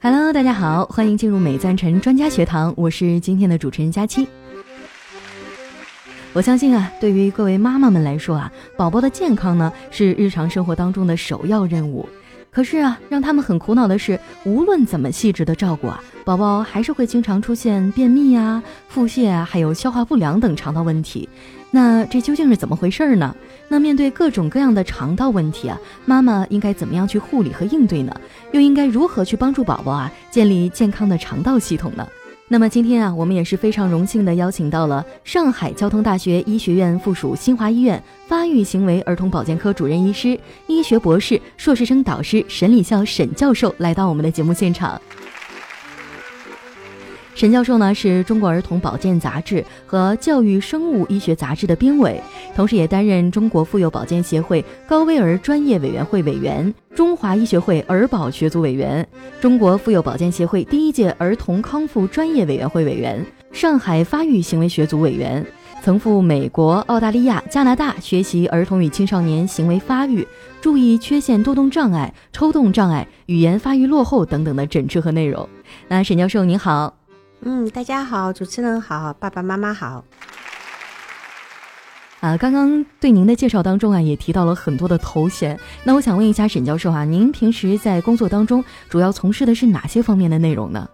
Hello，大家好，欢迎进入美赞臣专家学堂，我是今天的主持人佳期。我相信啊，对于各位妈妈们来说啊，宝宝的健康呢是日常生活当中的首要任务。可是啊，让他们很苦恼的是，无论怎么细致的照顾啊，宝宝还是会经常出现便秘啊、腹泻啊，还有消化不良等肠道问题。那这究竟是怎么回事呢？那面对各种各样的肠道问题啊，妈妈应该怎么样去护理和应对呢？又应该如何去帮助宝宝啊建立健康的肠道系统呢？那么今天啊，我们也是非常荣幸的邀请到了上海交通大学医学院附属新华医院发育行为儿童保健科主任医师、医学博士、硕士生导师沈礼孝沈教授来到我们的节目现场。沈教授呢是中国儿童保健杂志和教育生物医学杂志的编委，同时也担任中国妇幼保健协会高危儿专业委员会委员、中华医学会儿保学组委员、中国妇幼保健协会第一届儿童康复专业委员会委员、上海发育行为学组委员，曾赴美国、澳大利亚、加拿大学习儿童与青少年行为发育、注意缺陷多动障碍、抽动障碍、语言发育落后等等的诊治和内容。那沈教授您好。嗯，大家好，主持人好，爸爸妈妈好。啊，刚刚对您的介绍当中啊，也提到了很多的头衔。那我想问一下沈教授啊，您平时在工作当中主要从事的是哪些方面的内容呢？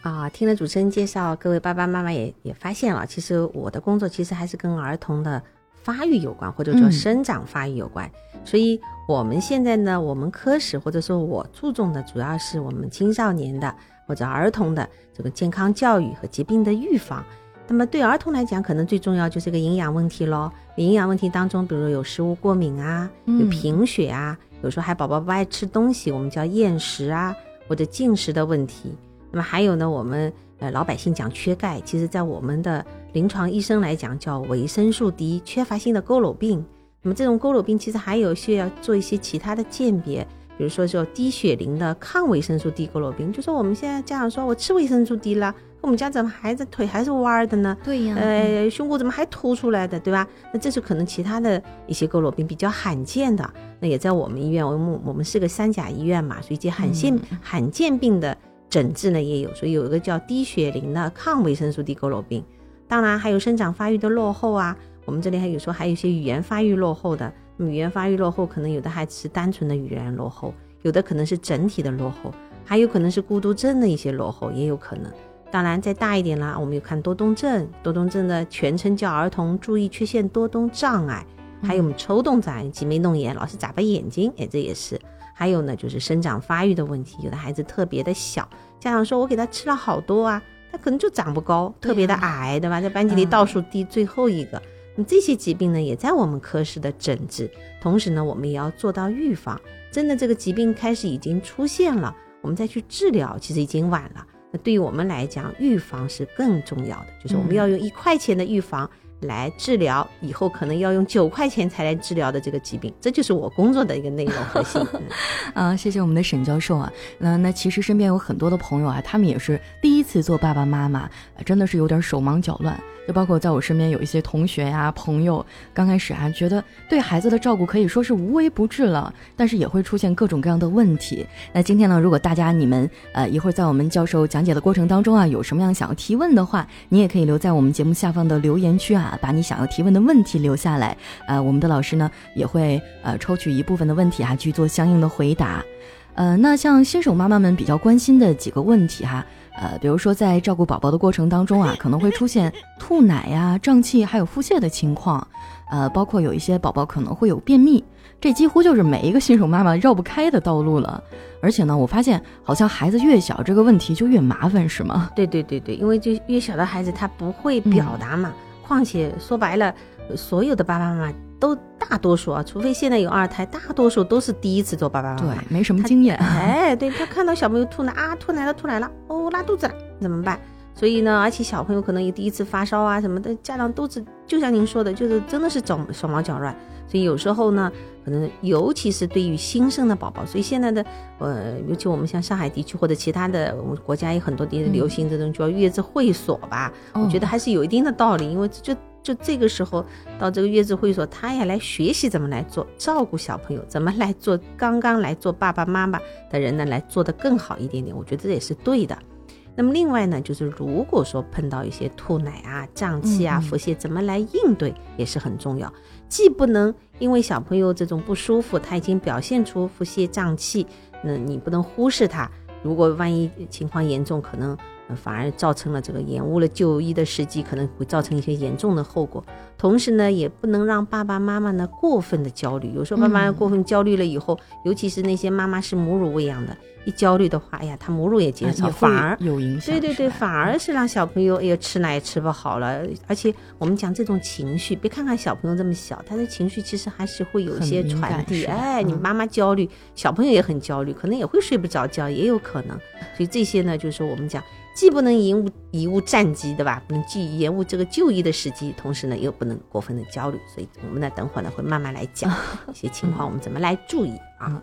啊，听了主持人介绍，各位爸爸妈妈也也发现了，其实我的工作其实还是跟儿童的发育有关，或者说生长发育有关。所以我们现在呢，我们科室或者说我注重的主要是我们青少年的。或者儿童的这个健康教育和疾病的预防，那么对儿童来讲，可能最重要就是个营养问题喽。营养问题当中，比如有食物过敏啊，有贫血啊，有时候还宝宝不爱吃东西，我们叫厌食啊，或者进食的问题。那么还有呢，我们呃老百姓讲缺钙，其实在我们的临床医生来讲叫维生素 D 缺乏性的佝偻病。那么这种佝偻病其实还有需要做一些其他的鉴别。比如说，叫低血磷的抗维生素 D 佝偻病，就说我们现在家长说我吃维生素 D 了，我们家怎么孩子腿还是弯的呢？对呀，呃，胸骨怎么还凸出来的，对吧？那这是可能其他的一些佝偻病比较罕见的，那也在我们医院，我们我们是个三甲医院嘛，所以这罕见罕见病的诊治呢也有，所以有一个叫低血磷的抗维生素 D 佝偻病，当然还有生长发育的落后啊，我们这里还有说还有一些语言发育落后的。语言发育落后，可能有的孩子是单纯的语言落后，有的可能是整体的落后，还有可能是孤独症的一些落后，也有可能。当然，再大一点啦，我们有看多动症，多动症的全称叫儿童注意缺陷多动障碍，还有我们抽动障碍、挤眉弄眼、老是眨巴眼睛，哎，这也是。还有呢，就是生长发育的问题，有的孩子特别的小，家长说我给他吃了好多啊，他可能就长不高，特别的矮，对吧？在班级里倒数第最后一个。那这些疾病呢，也在我们科室的诊治，同时呢，我们也要做到预防。真的，这个疾病开始已经出现了，我们再去治疗，其实已经晚了。那对于我们来讲，预防是更重要的，就是我们要用一块钱的预防。来治疗以后可能要用九块钱才来治疗的这个疾病，这就是我工作的一个内容核心。啊，谢谢我们的沈教授啊。那那其实身边有很多的朋友啊，他们也是第一次做爸爸妈妈，真的是有点手忙脚乱。就包括在我身边有一些同学呀、朋友，刚开始啊觉得对孩子的照顾可以说是无微不至了，但是也会出现各种各样的问题。那今天呢，如果大家你们呃一会儿在我们教授讲解的过程当中啊，有什么样想要提问的话，你也可以留在我们节目下方的留言区啊。啊，把你想要提问的问题留下来，呃，我们的老师呢也会呃抽取一部分的问题啊去做相应的回答，呃，那像新手妈妈们比较关心的几个问题哈，呃，比如说在照顾宝宝的过程当中啊，可能会出现吐奶呀、胀气还有腹泻的情况，呃，包括有一些宝宝可能会有便秘，这几乎就是每一个新手妈妈绕不开的道路了。而且呢，我发现好像孩子越小，这个问题就越麻烦，是吗？对对对对，因为就越小的孩子他不会表达嘛。况且说白了，所有的爸爸妈妈都大多数啊，除非现在有二胎，大多数都是第一次做爸爸妈妈，对，没什么经验。哎，对他看到小朋友吐奶啊，吐奶了，吐奶了，哦，拉肚子了，怎么办？所以呢，而且小朋友可能也第一次发烧啊什么的，家长都是就像您说的，就是真的是手手忙脚乱。所以有时候呢，可能尤其是对于新生的宝宝，所以现在的呃，尤其我们像上海地区或者其他的我们国家有很多地流行这种叫月子会所吧，我觉得还是有一定的道理，因为就就这个时候到这个月子会所，他也来学习怎么来做照顾小朋友，怎么来做刚刚来做爸爸妈妈的人呢，来做的更好一点点。我觉得这也是对的。那么另外呢，就是如果说碰到一些吐奶啊、胀气啊、腹泻，怎么来应对也是很重要。既不能因为小朋友这种不舒服，他已经表现出腹泻胀气，那你不能忽视他。如果万一情况严重，可能反而造成了这个延误了就医的时机，可能会造成一些严重的后果。同时呢，也不能让爸爸妈妈呢过分的焦虑。有时候爸爸妈妈过分焦虑了以后，尤其是那些妈妈是母乳喂养的。一焦虑的话，哎呀，他母乳也减少，反而有影响。对对对，反而是让小朋友哎呀吃奶也吃不好了。而且我们讲这种情绪，别看看小朋友这么小，他的情绪其实还是会有一些传递。哎，你妈妈焦虑，小朋友也很焦虑，可能也会睡不着觉，也有可能。所以这些呢，就是我们讲。既不能延误延误战机，对吧？不能既延误这个就医的时机，同时呢又不能过分的焦虑。所以我们呢等会儿呢会慢慢来讲 一些情况，我们怎么来注意啊？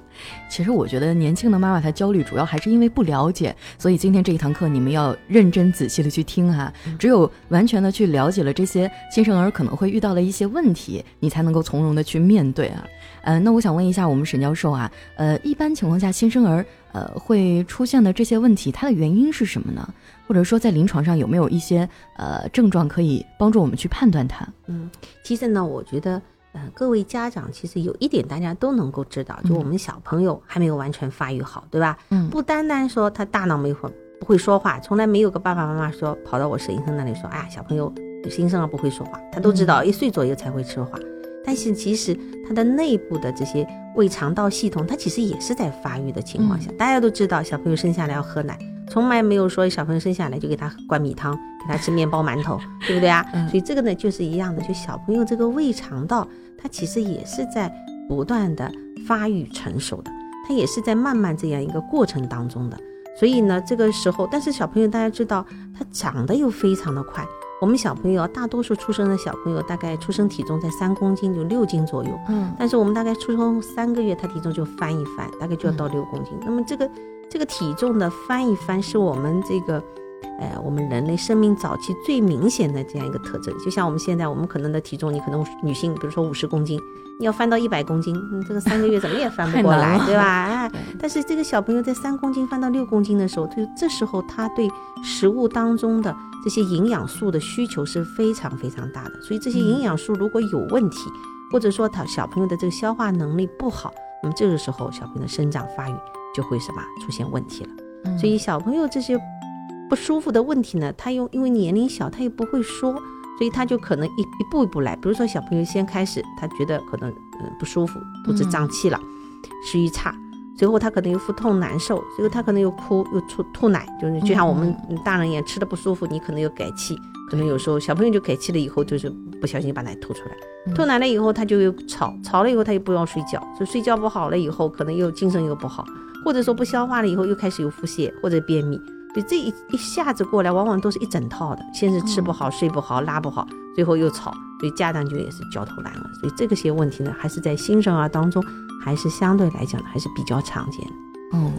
其实我觉得年轻的妈妈她焦虑，主要还是因为不了解。所以今天这一堂课你们要认真仔细的去听哈。只有完全的去了解了这些新生儿可能会遇到的一些问题，你才能够从容的去面对啊。呃，那我想问一下我们沈教授啊，呃，一般情况下新生儿呃会出现的这些问题，它的原因是什么呢？或者说在临床上有没有一些呃症状可以帮助我们去判断它？嗯，其实呢，我觉得呃各位家长其实有一点大家都能够知道，就我们小朋友还没有完全发育好，对吧？嗯，不单单说他大脑没会不会说话，从来没有个爸爸妈妈说跑到我沈医生那里说，哎呀，小朋友新生儿不会说话，他都知道一岁左右才会说话。但是其实它的内部的这些胃肠道系统，它其实也是在发育的情况下。大家都知道，小朋友生下来要喝奶，从来没有说小朋友生下来就给他灌米汤，给他吃面包馒头，对不对啊？所以这个呢就是一样的，就小朋友这个胃肠道，它其实也是在不断的发育成熟的，它也是在慢慢这样一个过程当中的。所以呢，这个时候，但是小朋友大家知道，他长得又非常的快。我们小朋友大多数出生的小朋友大概出生体重在三公斤，就六斤左右。嗯，但是我们大概出生三个月，他体重就翻一翻，大概就要到六公斤。那么这个这个体重的翻一翻，是我们这个，呃，我们人类生命早期最明显的这样一个特征。就像我们现在，我们可能的体重，你可能女性，比如说五十公斤，你要翻到一百公斤，这个三个月怎么也翻不过来，对吧？哎，但是这个小朋友在三公斤翻到六公斤的时候，就这时候他对食物当中的。这些营养素的需求是非常非常大的，所以这些营养素如果有问题，或者说他小朋友的这个消化能力不好，那么这个时候小朋友的生长发育就会什么出现问题了。所以小朋友这些不舒服的问题呢，他又因为年龄小，他又不会说，所以他就可能一一步一步来。比如说小朋友先开始，他觉得可能嗯不舒服，肚子胀气了，食欲差。随后他可能又腹痛难受，随后他可能又哭又吐吐奶，就是就像我们大人一样，吃的不舒服，你可能又改气，可能有时候小朋友就改气了以后，就是不小心把奶吐出来，吐奶了以后他就又吵，吵了以后他又不要睡觉，就睡觉不好了以后，可能又精神又不好，或者说不消化了以后又开始有腹泻或者便秘，所以这一一下子过来，往往都是一整套的，先是吃不好、睡不好、拉不好，最后又吵，所以家长就也是焦头烂额，所以这个些问题呢，还是在新生儿当中。还是相对来讲还是比较常见的。嗯，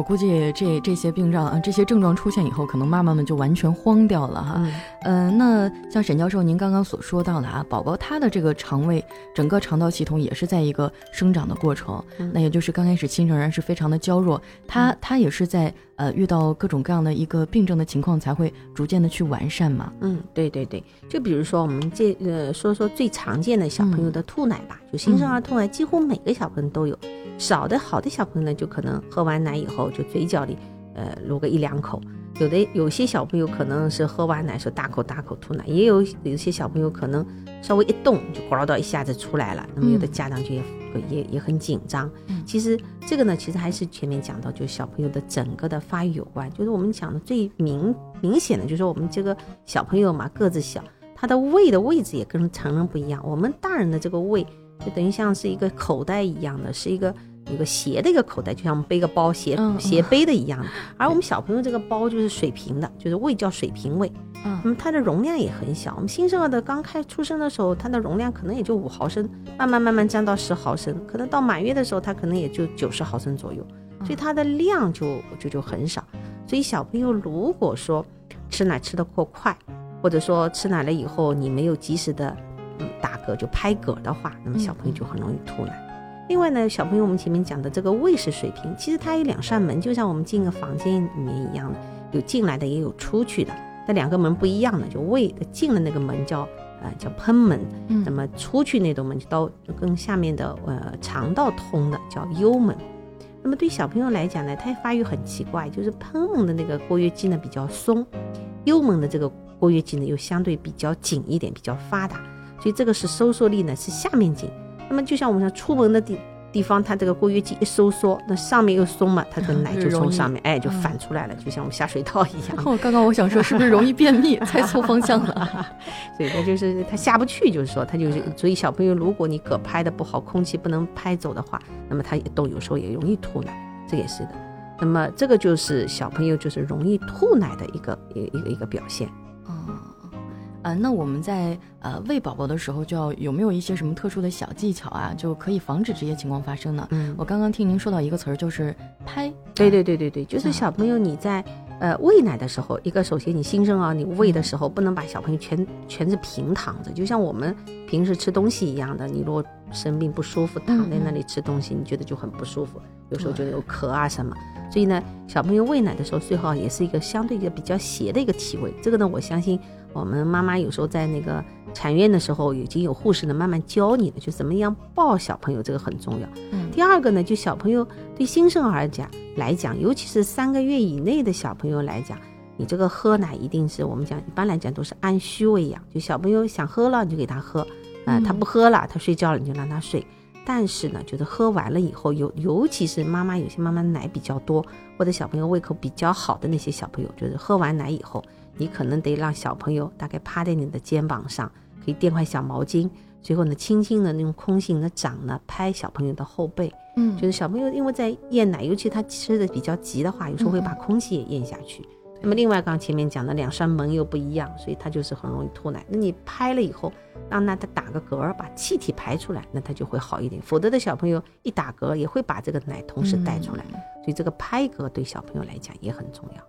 我估计这这些病状啊，这些症状出现以后，可能妈妈们就完全慌掉了哈。嗯，那像沈教授您刚刚所说到的啊，宝宝他的这个肠胃整个肠道系统也是在一个生长的过程，那也就是刚开始新生儿是非常的娇弱，他他也是在呃遇到各种各样的一个病症的情况才会逐渐的去完善嘛。嗯，对对对，就比如说我们这呃说说最常见的小朋友的吐奶吧，就新生儿吐奶，几乎每个小朋友都有。少的好的小朋友呢，就可能喝完奶以后就嘴角里，呃，撸个一两口；有的有些小朋友可能是喝完奶时候大口大口吐奶，也有有些小朋友可能稍微一动就咕到一下子出来了。那么有的家长就也也也很紧张。其实这个呢，其实还是前面讲到，就是小朋友的整个的发育有关。就是我们讲的最明明显的，就是我们这个小朋友嘛，个子小，他的胃的位置也跟成人不一样。我们大人的这个胃就等于像是一个口袋一样的，是一个。有个斜的一个口袋，就像我们背个包斜斜背的一样的。而我们小朋友这个包就是水平的，就是胃叫水平胃。嗯，那么它的容量也很小。我们新生儿的刚开出生的时候，它的容量可能也就五毫升，慢慢慢慢降到十毫升，可能到满月的时候，它可能也就九十毫升左右。所以它的量就就就很少。所以小朋友如果说吃奶吃的过快，或者说吃奶了以后你没有及时的嗯打嗝就拍嗝的话，那么小朋友就很容易吐奶。另外呢，小朋友我们前面讲的这个卫士水平，其实它有两扇门，就像我们进个房间里面一样的，有进来的也有出去的，那两个门不一样的，就卫进了那个门叫呃叫喷门，那么出去那道门就到跟下面的呃肠道通的叫幽门。那么对小朋友来讲呢，他发育很奇怪，就是喷门的那个括约肌呢比较松，幽门的这个括约肌呢又相对比较紧一点，比较发达，所以这个是收缩力呢是下面紧。那么就像我们说出门的地地方，它这个括约肌一收缩，那上面又松嘛，它的奶就从上面哎就反出来了，就像我们下水道一样。刚刚我想说是不是容易便秘？猜错方向了。所以它就是它下不去，就是说它就是所以小朋友如果你嗝拍的不好，空气不能拍走的话，那么它都有时候也容易吐奶，这也是的。那么这个就是小朋友就是容易吐奶的一个一一个一个表现。呃，那我们在呃喂宝宝的时候，就要有没有一些什么特殊的小技巧啊，就可以防止这些情况发生呢？嗯，我刚刚听您说到一个词儿，就是拍。对对对对对，就是小朋友你在呃喂奶的时候，一个首先你新生儿你喂的时候，不能把小朋友全全是平躺着，就像我们平时吃东西一样的，你如果生病不舒服，躺在那里吃东西，你觉得就很不舒服，有时候觉得有咳啊什么。所以呢，小朋友喂奶的时候，最好也是一个相对一个比较斜的一个体位。这个呢，我相信。我们妈妈有时候在那个产院的时候，已经有护士呢慢慢教你了，就怎么样抱小朋友，这个很重要。嗯，第二个呢，就小朋友对新生儿讲来讲，尤其是三个月以内的小朋友来讲，你这个喝奶一定是我们讲一般来讲都是按需喂养，就小朋友想喝了你就给他喝，啊，他不喝了，他睡觉了你就让他睡。但是呢，就是喝完了以后，尤尤其是妈妈有些妈妈奶比较多，或者小朋友胃口比较好的那些小朋友，就是喝完奶以后。你可能得让小朋友大概趴在你的肩膀上，可以垫块小毛巾，最后呢，轻轻的用空心的掌呢拍小朋友的后背，嗯，就是小朋友因为在咽奶，尤其他吃的比较急的话，有时候会把空气也咽下去。那么另外刚前面讲的两扇门又不一样，所以他就是很容易吐奶。那你拍了以后，让他他打个嗝，把气体排出来，那他就会好一点。否则的小朋友一打嗝也会把这个奶同时带出来，所以这个拍嗝对小朋友来讲也很重要。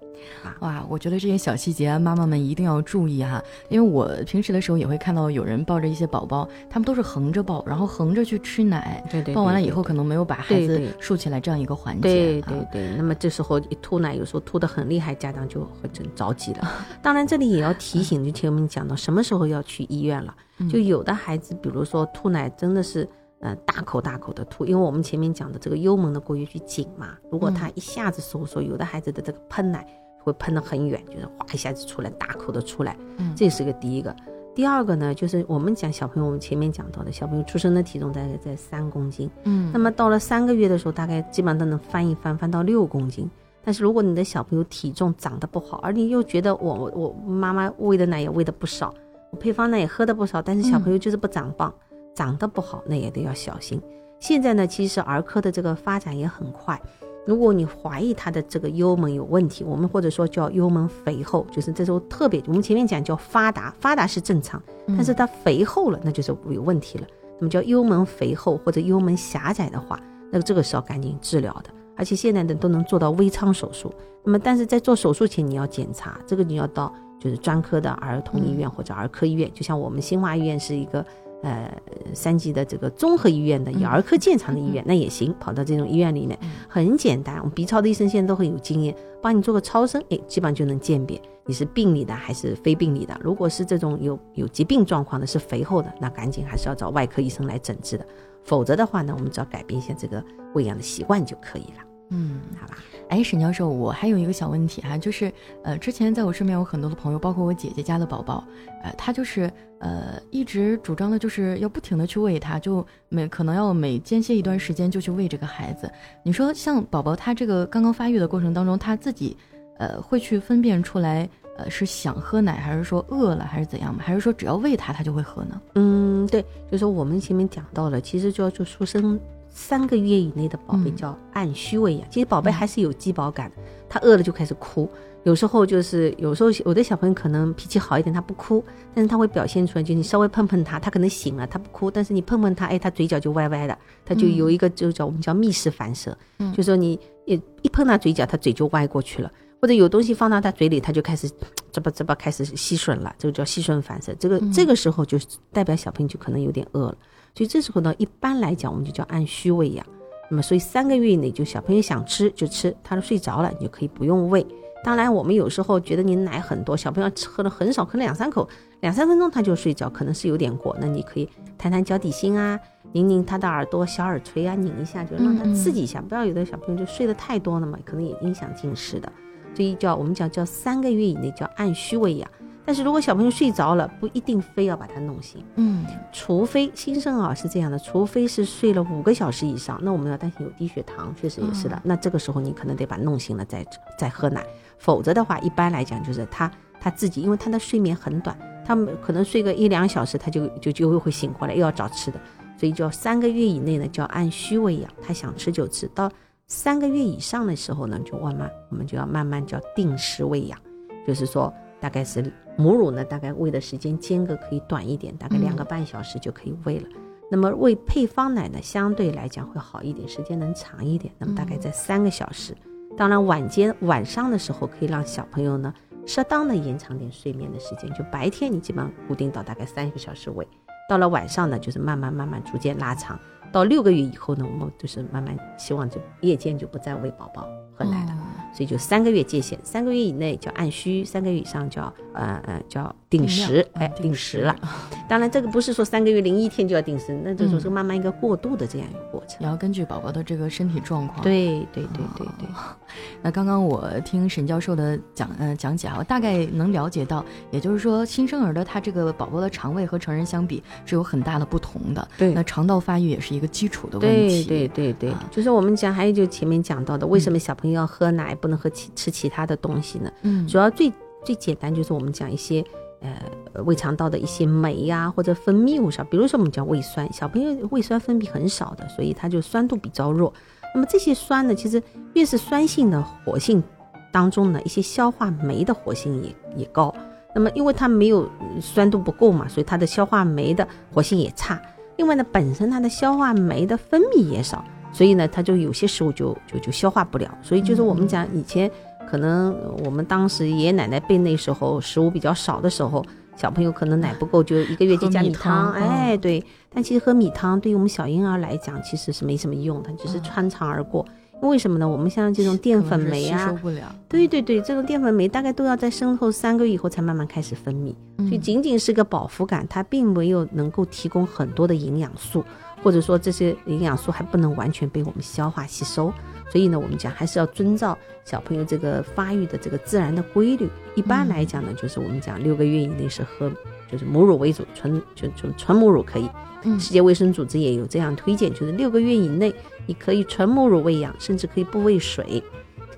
啊哇，我觉得这些小细节妈妈们一定要注意哈，因为我平时的时候也会看到有人抱着一些宝宝，他们都是横着抱，然后横着去吃奶，对对，抱完了以后可能没有把孩子竖起来这样一个环节，对对对。那么这时候一吐奶，有时候吐得很厉害，家长就会真着急了。当然这里也要提醒，就前面讲到什么时候要去医院了，就有的孩子，比如说吐奶真的是呃大口大口的吐，因为我们前面讲的这个幽门的括约肌紧嘛，如果他一下子收缩，有的孩子的这个喷奶。会喷得很远，就是哗一下子出来，大口的出来，嗯，这是个第一个。第二个呢，就是我们讲小朋友，我们前面讲到的小朋友出生的体重大概在三公斤，嗯，那么到了三个月的时候，大概基本上都能翻一翻，翻到六公斤。但是如果你的小朋友体重长得不好，而你又觉得我我妈妈喂的奶也喂的不少，我配方呢也喝的不少，但是小朋友就是不长棒，长得不好，那也得要小心。现在呢，其实儿科的这个发展也很快。如果你怀疑他的这个幽门有问题，我们或者说叫幽门肥厚，就是这时候特别，我们前面讲叫发达，发达是正常，但是它肥厚了，那就是有问题了。那么叫幽门肥厚或者幽门狭窄的话，那这个是要赶紧治疗的，而且现在的都能做到微创手术。那么但是在做手术前你要检查，这个你要到就是专科的儿童医院或者儿科医院，就像我们新华医院是一个。呃，三级的这个综合医院的以儿科见长的医院，那也行。跑到这种医院里面，很简单。我们 B 超的医生现在都很有经验，帮你做个超声，哎，基本上就能鉴别你是病理的还是非病理的。如果是这种有有疾病状况的，是肥厚的，那赶紧还是要找外科医生来诊治的。否则的话呢，我们只要改变一下这个喂养的习惯就可以了。嗯，好吧。哎，沈教授，我还有一个小问题哈，就是，呃，之前在我身边有很多的朋友，包括我姐姐家的宝宝，呃，他就是，呃，一直主张的就是要不停的去喂他，就每可能要每间歇一段时间就去喂这个孩子。你说像宝宝他这个刚刚发育的过程当中，他自己，呃，会去分辨出来，呃，是想喝奶还是说饿了还是怎样吗？还是说只要喂他他就会喝呢？嗯，对，就是说我们前面讲到了，其实就要做出生。三个月以内的宝贝叫按需喂养，其实宝贝还是有饥饱感，他饿了就开始哭。有时候就是有时候有的小朋友可能脾气好一点，他不哭，但是他会表现出来，就你稍微碰碰他，他可能醒了，他不哭，但是你碰碰他，哎，他嘴角就歪歪的，他就有一个就叫我们叫密室反射，就说你一一碰他嘴角，他嘴就歪过去了。或者有东西放到他嘴里，他就开始 啧吧啧吧开始吸吮了，这个叫吸吮反射。这个这个时候就代表小朋友就可能有点饿了，所以这时候呢，一般来讲我们就叫按需喂养。那么所以三个月以内就小朋友想吃就吃，他都睡着了，你就可以不用喂。当然，我们有时候觉得你奶很多，小朋友吃喝的很少，可能两三口，两三分钟他就睡着，可能是有点过。那你可以弹弹脚底心啊，拧拧他的耳朵，小耳垂啊，拧一下，就让他刺激一下。不要有的小朋友就睡得太多了嘛，可能也影响进食的。所以叫我们讲叫三个月以内叫按需喂养。但是如果小朋友睡着了，不一定非要把他弄醒，嗯，除非新生儿是这样的，除非是睡了五个小时以上，那我们要担心有低血糖，确实也是的。那这个时候你可能得把弄醒了再再喝奶。否则的话，一般来讲就是他他自己，因为他的睡眠很短，他们可能睡个一两小时，他就就就会醒过来，又要找吃的，所以就要三个月以内呢就要按需喂养，他想吃就吃到三个月以上的时候呢，就慢慢我们就要慢慢叫定时喂养，就是说大概是母乳呢，大概喂的时间间隔可以短一点，大概两个半小时就可以喂了。那么喂配方奶呢，相对来讲会好一点，时间能长一点，那么大概在三个小时。当然，晚间晚上的时候可以让小朋友呢适当的延长点睡眠的时间。就白天你基本上固定到大概三个小时喂，到了晚上呢就是慢慢慢慢逐渐拉长。到六个月以后呢，我们就是慢慢希望就夜间就不再喂宝宝喝奶了。所以就三个月界限，三个月以内叫按需，三个月以上叫呃呃叫定时，哎定时了。当然这个不是说三个月零一天就要定时，那这种是慢慢一个过渡的这样一个过程。也要根据宝宝的这个身体状况。对对对对对。那刚刚我听沈教授的讲呃讲解啊，我大概能了解到，也就是说新生儿的他这个宝宝的肠胃和成人相比是有很大的不同的。对。那肠道发育也是一个基础的问题。对对对对。就是我们讲还有就前面讲到的，为什么小朋友要喝奶？不能喝其吃其他的东西呢？嗯，主要最最简单就是我们讲一些呃胃肠道的一些酶呀或者分泌物上，比如说我们讲胃酸，小朋友胃酸分泌很少的，所以它就酸度比较弱。那么这些酸呢，其实越是酸性的活性当中呢，一些消化酶的活性也也高。那么因为它没有酸度不够嘛，所以它的消化酶的活性也差。另外呢，本身它的消化酶的分泌也少。所以呢，它就有些食物就就就消化不了。所以就是我们讲以前，可能我们当时爷爷奶奶辈那时候食物比较少的时候，小朋友可能奶不够，就一个月就加米汤。哎，对。但其实喝米汤对于我们小婴儿来讲，其实是没什么用的，只是穿肠而过。为什么呢？我们像这种淀粉酶啊，对对对，这种淀粉酶大概都要在生后三个月以后才慢慢开始分泌，所以仅仅是个饱腹感，它并没有能够提供很多的营养素。或者说这些营养素还不能完全被我们消化吸收，所以呢，我们讲还是要遵照小朋友这个发育的这个自然的规律。一般来讲呢，就是我们讲六个月以内是喝就是母乳为主，纯就就纯母乳可以。世界卫生组织也有这样推荐，就是六个月以内你可以纯母乳喂养，甚至可以不喂水。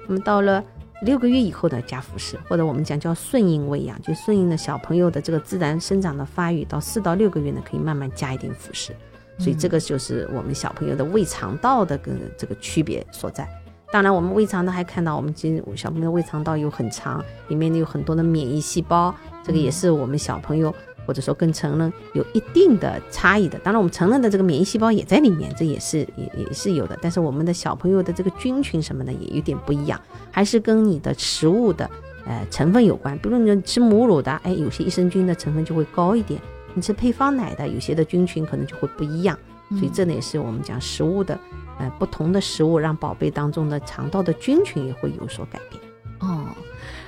那么到了六个月以后呢，加辅食，或者我们讲叫顺应喂养，就顺应的小朋友的这个自然生长的发育，到四到六个月呢，可以慢慢加一点辅食。所以这个就是我们小朋友的胃肠道的跟这个区别所在。当然，我们胃肠道还看到，我们今小朋友胃肠道有很长，里面有很多的免疫细胞，这个也是我们小朋友或者说跟成人有一定的差异的。当然，我们成人的这个免疫细胞也在里面，这也是也也是有的。但是我们的小朋友的这个菌群什么的也有点不一样，还是跟你的食物的呃成分有关。比如你吃母乳的，哎，有些益生菌的成分就会高一点。你吃配方奶的，有些的菌群可能就会不一样，所以这呢也是我们讲食物的，呃，不同的食物让宝贝当中的肠道的菌群也会有所改变。哦。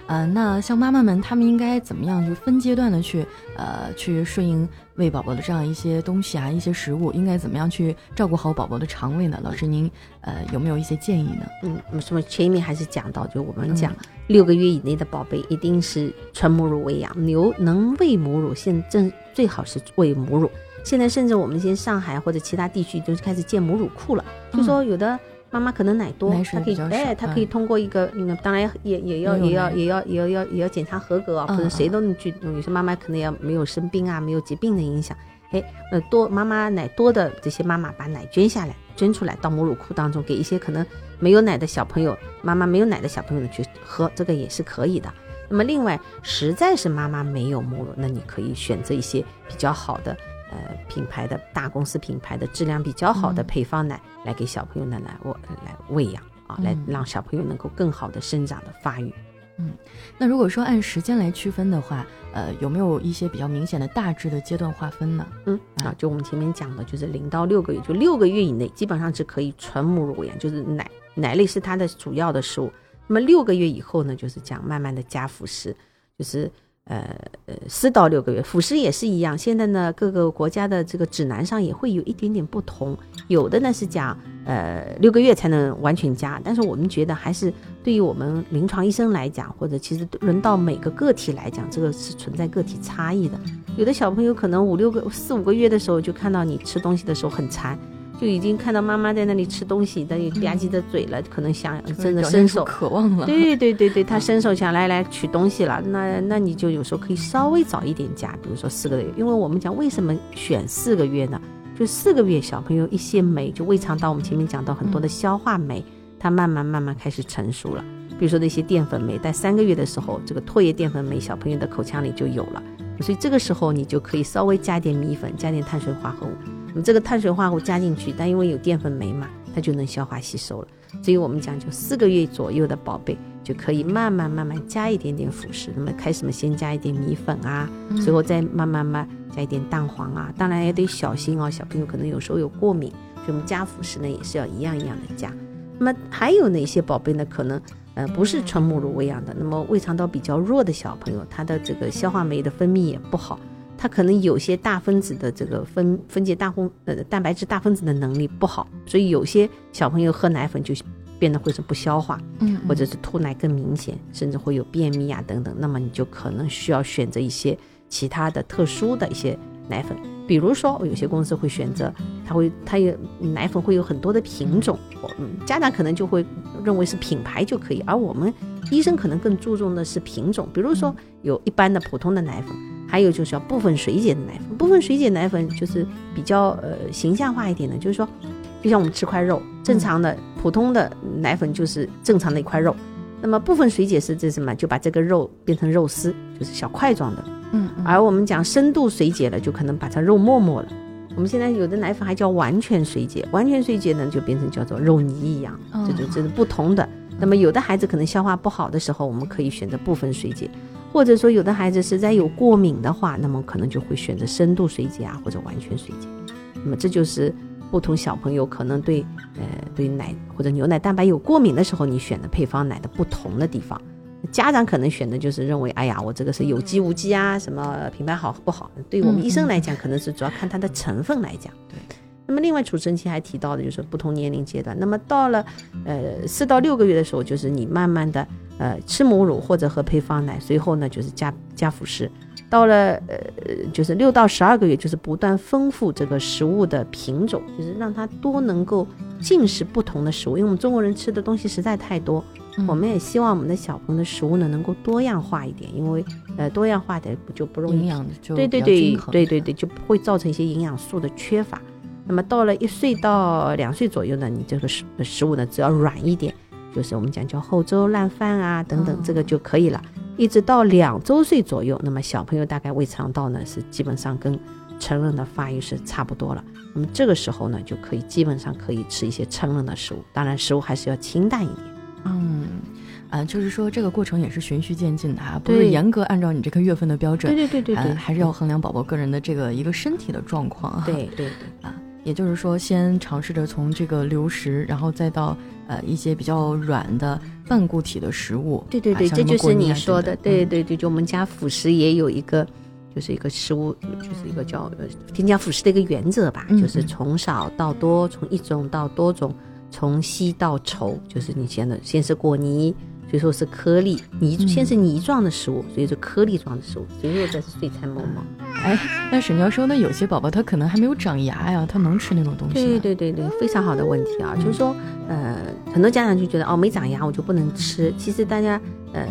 呃，那像妈妈们，她们应该怎么样就分阶段的去，呃，去顺应喂宝宝的这样一些东西啊，一些食物，应该怎么样去照顾好宝宝的肠胃呢？老师，您呃有没有一些建议呢？嗯，什么前面还是讲到，就我们讲六个月以内的宝贝一定是纯母乳喂养，牛能喂母乳，现正最好是喂母乳。现在甚至我们一些上海或者其他地区都开始建母乳库了，就说有的。妈妈可能奶多，她可以哎，她可以通过一个，嗯，当然也也要也要也要也要要也要检查合格啊，不是谁都能去。有些妈妈可能要没有生病啊，没有疾病的影响，哎，呃，多妈妈奶多的这些妈妈把奶捐下来，捐出来到母乳库当中，给一些可能没有奶的小朋友，妈妈没有奶的小朋友去喝，这个也是可以的。那么另外，实在是妈妈没有母乳，那你可以选择一些比较好的。呃，品牌的大公司品牌的质量比较好的配方奶，来给小朋友的来我来喂养啊，来让小朋友能够更好的生长的发育。嗯，那如果说按时间来区分的话，呃，有没有一些比较明显的大致的阶段划分呢？嗯啊，就我们前面讲的，就是零到六个月，就六个月以内基本上是可以纯母乳喂养，就是奶奶类是它的主要的食物。那么六个月以后呢，就是讲慢慢的加辅食，就是呃呃四到六个月辅食也是一样。现在呢，各个国家的这个指南上也会有一点点不同，有的呢是讲呃六个月才能完全加，但是我们觉得还是对于我们临床医生来讲，或者其实轮到每个个体来讲，这个是存在个体差异的。有的小朋友可能五六个四五个月的时候就看到你吃东西的时候很馋。就已经看到妈妈在那里吃东西，但有吧唧的嘴了，可能想真的伸手渴望了。对对对对，他伸手想来来取东西了。那那你就有时候可以稍微早一点加，比如说四个月，因为我们讲为什么选四个月呢？就四个月小朋友一些酶，就胃肠道，我们前面讲到很多的消化酶，它慢慢慢慢开始成熟了。比如说那些淀粉酶，在三个月的时候，这个唾液淀粉酶小朋友的口腔里就有了，所以这个时候你就可以稍微加点米粉，加点碳水化合物。那么这个碳水化合物加进去，但因为有淀粉酶嘛，它就能消化吸收了。所以我们讲，就四个月左右的宝贝就可以慢慢慢慢加一点点辅食。那么开始嘛，先加一点米粉啊，随后再慢慢慢加一点蛋黄啊。当然也得小心哦，小朋友可能有时候有过敏，所以我们加辅食呢也是要一样一样的加。那么还有哪些宝贝呢？可能呃不是纯母乳喂养的，那么胃肠道比较弱的小朋友，他的这个消化酶的分泌也不好。他可能有些大分子的这个分分解大分呃蛋白质大分子的能力不好，所以有些小朋友喝奶粉就变得会是不消化，嗯，或者是吐奶更明显，甚至会有便秘啊等等。那么你就可能需要选择一些其他的特殊的一些奶粉，比如说有些公司会选择，他会他有奶粉会有很多的品种，嗯，家长可能就会认为是品牌就可以，而我们医生可能更注重的是品种，比如说有一般的普通的奶粉。还有就是要部分水解的奶粉，部分水解奶粉就是比较呃形象化一点的，就是说，就像我们吃块肉，正常的普通的奶粉就是正常的一块肉，那么部分水解是这什么？就把这个肉变成肉丝，就是小块状的。嗯，而我们讲深度水解了，就可能把它肉沫沫了。我们现在有的奶粉还叫完全水解，完全水解呢就变成叫做肉泥一样，这就这是不同的。那么有的孩子可能消化不好的时候，我们可以选择部分水解。或者说，有的孩子实在有过敏的话，那么可能就会选择深度水解啊，或者完全水解。那么这就是不同小朋友可能对呃对奶或者牛奶蛋白有过敏的时候，你选的配方奶的不同的地方。家长可能选的就是认为，哎呀，我这个是有机无机啊，什么品牌好不好？对我们医生来讲，可能是主要看它的成分来讲。对。那么另外储存期还提到的就是不同年龄阶段。那么到了呃四到六个月的时候，就是你慢慢的。呃，吃母乳或者喝配方奶，随后呢就是加加辅食，到了呃就是六到十二个月，就是不断丰富这个食物的品种，就是让它多能够进食不同的食物，因为我们中国人吃的东西实在太多，我们也希望我们的小朋友的食物呢能够多样化一点，因为呃多样化的就不容易营养的就对对对对对对就不会造成一些营养素的缺乏。那么到了一岁到两岁左右呢，你这个食食物呢只要软一点。就是我们讲叫后粥烂饭啊等等，这个就可以了。一直到两周岁左右，那么小朋友大概胃肠道呢是基本上跟成人的发育是差不多了。那么这个时候呢，就可以基本上可以吃一些成人的食物，当然食物还是要清淡一点。嗯，啊，就是说这个过程也是循序渐进的啊，不是严格按照你这个月份的标准。对对对对对，还是要衡量宝宝个人的这个一个身体的状况。对对对 啊，也就是说先尝试着从这个流食，然后再到。呃，一些比较软的半固体的食物，对对对，这就是你说的，对对对，就我们家辅食也有一个，就是一个食物，就是一个叫添加辅食的一个原则吧，就是从少到多，从一种到多种，从稀到稠，就是你先的先是果泥。所以说是颗粒泥，先是泥状的食物，所以说颗粒状的食物，最后再是碎菜馍馍。哎，那沈教授，那有些宝宝他可能还没有长牙呀，他能吃那种东西？对对对对，非常好的问题啊！就是说，呃，很多家长就觉得哦，没长牙我就不能吃。其实大家，呃，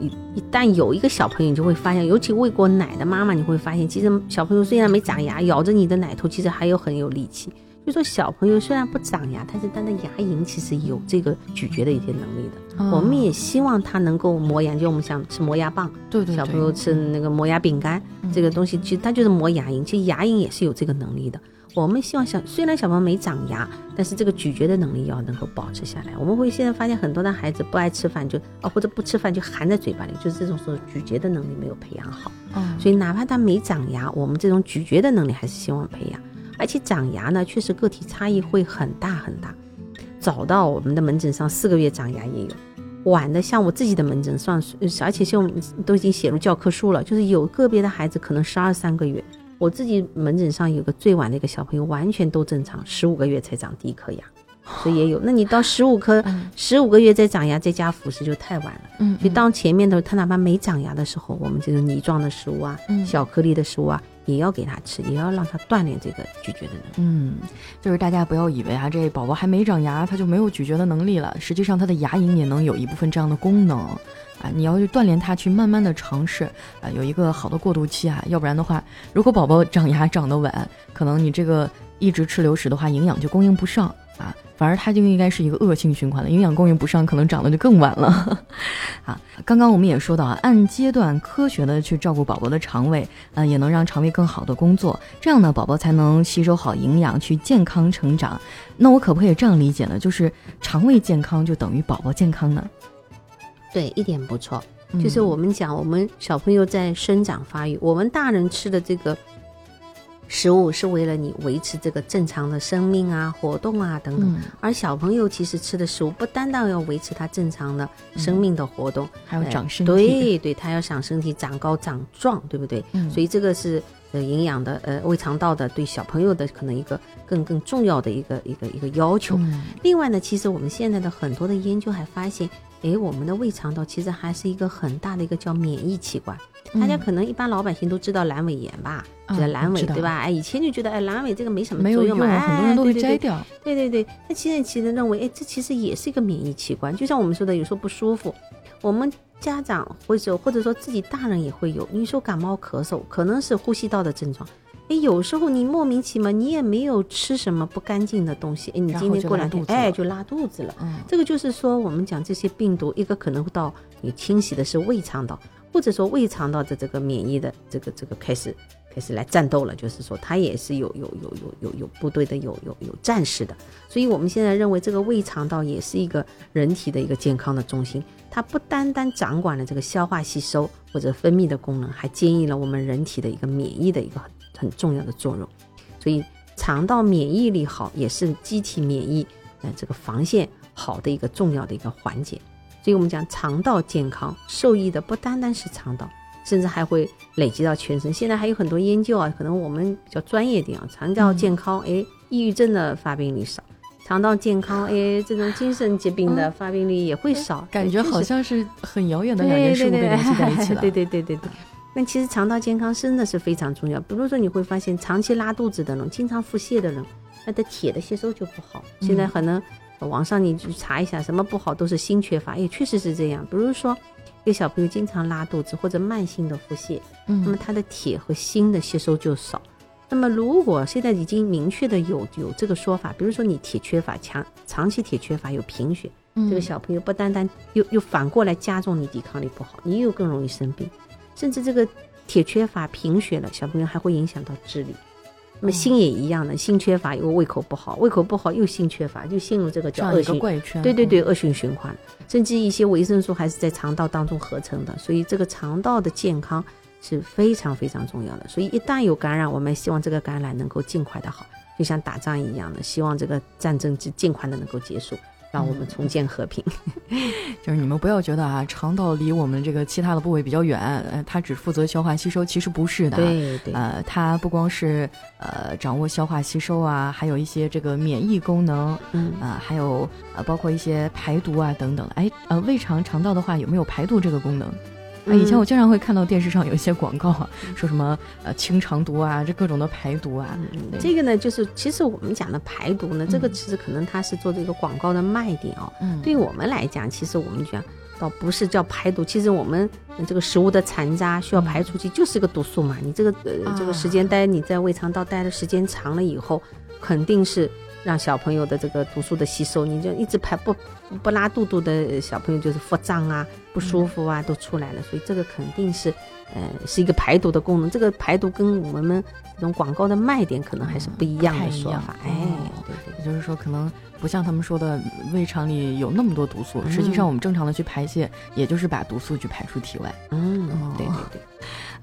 一一旦有一个小朋友，你就会发现，尤其喂过奶的妈妈，你会发现，其实小朋友虽然没长牙，咬着你的奶头，其实还有很有力气。就说小朋友虽然不长牙，但是他的牙龈其实有这个咀嚼的一些能力的。我们也希望他能够磨牙，就我们想吃磨牙棒，对对，小朋友吃那个磨牙饼干，这个东西其实它就是磨牙龈，其实牙龈也是有这个能力的。我们希望小虽然小朋友没长牙，但是这个咀嚼的能力要能够保持下来。我们会现在发现很多的孩子不爱吃饭就啊或者不吃饭就含在嘴巴里，就是这种时候咀嚼的能力没有培养好。嗯，所以哪怕他没长牙，我们这种咀嚼的能力还是希望培养。而且长牙呢，确实个体差异会很大很大。早到我们的门诊上四个月长牙也有，晚的像我自己的门诊上，而且像都已经写入教科书了，就是有个别的孩子可能十二三个月。我自己门诊上有个最晚的一个小朋友，完全都正常，十五个月才长第一颗牙，所以也有。那你到十五颗、十五个月再长牙再加辅食就太晚了。嗯，所以当前面的他哪怕没长牙的时候，我们这种泥状的食物啊、小颗粒的食物啊，也要给他吃，也要让他锻炼这个咀嚼的能力。嗯，就是大家不要以为啊，这宝宝还没长牙，他就没有咀嚼的能力了。实际上，他的牙龈也能有一部分这样的功能。啊，你要去锻炼他，去慢慢的尝试，啊，有一个好的过渡期啊，要不然的话，如果宝宝长牙长得晚，可能你这个一直吃流食的话，营养就供应不上啊，反而它就应该是一个恶性循环了，营养供应不上，可能长得就更晚了。啊，刚刚我们也说到啊，按阶段科学的去照顾宝宝的肠胃，啊，也能让肠胃更好的工作，这样呢，宝宝才能吸收好营养，去健康成长。那我可不可以这样理解呢？就是肠胃健康就等于宝宝健康呢？对，一点不错。就是我们讲，我们小朋友在生长发育，我们大人吃的这个食物是为了你维持这个正常的生命啊、活动啊等等。而小朋友其实吃的食物不单单要维持他正常的生命的活动，还要长身体。对对，他要长身体、长高、长壮，对不对？所以这个是呃营养的呃胃肠道的对小朋友的可能一个更更重要的一个一个一个要求。另外呢，其实我们现在的很多的研究还发现。哎，我们的胃肠道其实还是一个很大的一个叫免疫器官。大家可能一般老百姓都知道阑尾炎吧？叫阑尾，对吧？哎，以前就觉得哎，阑尾这个没什么作用嘛，很多人都会摘掉。对对对，那现在其实认为，哎，这其实也是一个免疫器官。就像我们说的，有时候不舒服，我们家长或者或者说自己大人也会有。你说感冒咳嗽，可能是呼吸道的症状。哎，有时候你莫名其妙，你也没有吃什么不干净的东西，哎，你今天过两天，哎，就拉肚子了。嗯，这个就是说，我们讲这些病毒，一个可能到你清洗的是胃肠道，或者说胃肠道的这个免疫的这个这个开始开始来战斗了，就是说它也是有有有有有有部队的，有有有战士的。所以我们现在认为这个胃肠道也是一个人体的一个健康的中心，它不单单掌管了这个消化吸收或者分泌的功能，还兼依了我们人体的一个免疫的一个。很重要的作用，所以肠道免疫力好也是机体免疫呃这个防线好的一个重要的一个环节。所以我们讲肠道健康受益的不单单是肠道，甚至还会累积到全身。现在还有很多研究啊，可能我们比较专业点啊，肠道健康，哎，抑郁症的发病率少；肠道健康，哎，这种精神疾病的发病率也会少。感觉好像是很遥远的两件事物被联系在一起 了。对对对对对。那其实肠道健康真的是非常重要。比如说，你会发现长期拉肚子的人、经常腹泻的人，他的铁的吸收就不好。现在可能网上你去查一下，什么不好都是锌缺乏，也确实是这样。比如说，一个小朋友经常拉肚子或者慢性的腹泻，那么他的铁和锌的吸收就少。那么如果现在已经明确的有有这个说法，比如说你铁缺乏，强长期铁缺乏有贫血，这个小朋友不单单又又反过来加重你抵抗力不好，你又更容易生病。甚至这个铁缺乏、贫血了，小朋友还会影响到智力。那么锌也一样的，锌缺乏又胃口不好，胃口不好又锌缺乏，就陷入这个叫恶性怪圈。对对对，恶性循环。甚至一些维生素还是在肠道当中合成的，所以这个肠道的健康是非常非常重要的。所以一旦有感染，我们希望这个感染能够尽快的好，就像打仗一样的，希望这个战争尽尽快的能够结束。让我们重建和平，就是你们不要觉得啊，肠道离我们这个其他的部位比较远，呃，它只负责消化吸收，其实不是的。对对。呃，它不光是呃掌握消化吸收啊，还有一些这个免疫功能，嗯啊，还有呃包括一些排毒啊等等。哎，呃，胃肠肠道的话有没有排毒这个功能？啊，以前我经常会看到电视上有一些广告啊，说什么呃清肠毒啊，这各种的排毒啊。这个呢，就是其实我们讲的排毒呢，这个其实可能它是做这个广告的卖点哦。嗯。对于我们来讲，其实我们讲倒不是叫排毒，其实我们这个食物的残渣需要排出去，就是一个毒素嘛。你这个呃这个时间待你在胃肠道待的时间长了以后，肯定是让小朋友的这个毒素的吸收，你就一直排不不拉肚肚的小朋友就是腹胀啊、不舒服啊都出来了，所以这个肯定是，呃，是一个排毒的功能。这个排毒跟我们这种广告的卖点可能还是不一样的说法。哎，对对，也就是说可能。不像他们说的，胃肠里有那么多毒素。实际上，我们正常的去排泄，也就是把毒素去排出体外。嗯，对对对。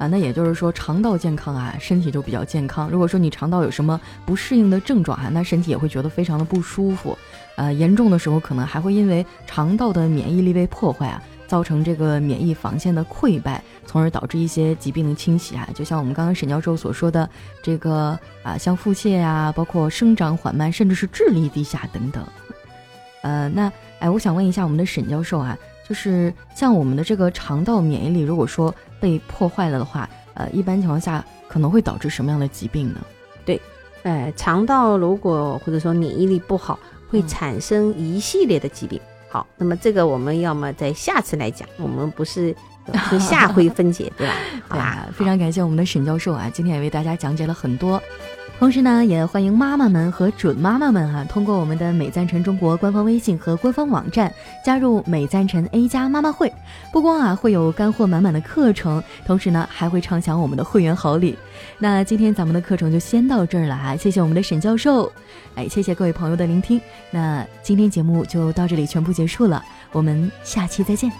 啊，那也就是说，肠道健康啊，身体就比较健康。如果说你肠道有什么不适应的症状啊，那身体也会觉得非常的不舒服。呃，严重的时候，可能还会因为肠道的免疫力被破坏啊。造成这个免疫防线的溃败，从而导致一些疾病的侵袭啊，就像我们刚刚沈教授所说的这个啊，像腹泻呀，包括生长缓慢，甚至是智力低下等等。呃，那哎，我想问一下我们的沈教授啊，就是像我们的这个肠道免疫力，如果说被破坏了的话，呃，一般情况下可能会导致什么样的疾病呢？对，呃，肠道如果或者说免疫力不好，会产生一系列的疾病。好，那么这个我们要么在下次来讲，我们不是下回分解，对吧？好吧，非常感谢我们的沈教授啊，今天也为大家讲解了很多。同时呢，也欢迎妈妈们和准妈妈们啊，通过我们的美赞臣中国官方微信和官方网站加入美赞臣 A 加妈妈会。不光啊会有干货满满的课程，同时呢还会畅享我们的会员好礼。那今天咱们的课程就先到这儿了啊，谢谢我们的沈教授，哎，谢谢各位朋友的聆听。那今天节目就到这里全部结束了，我们下期再见。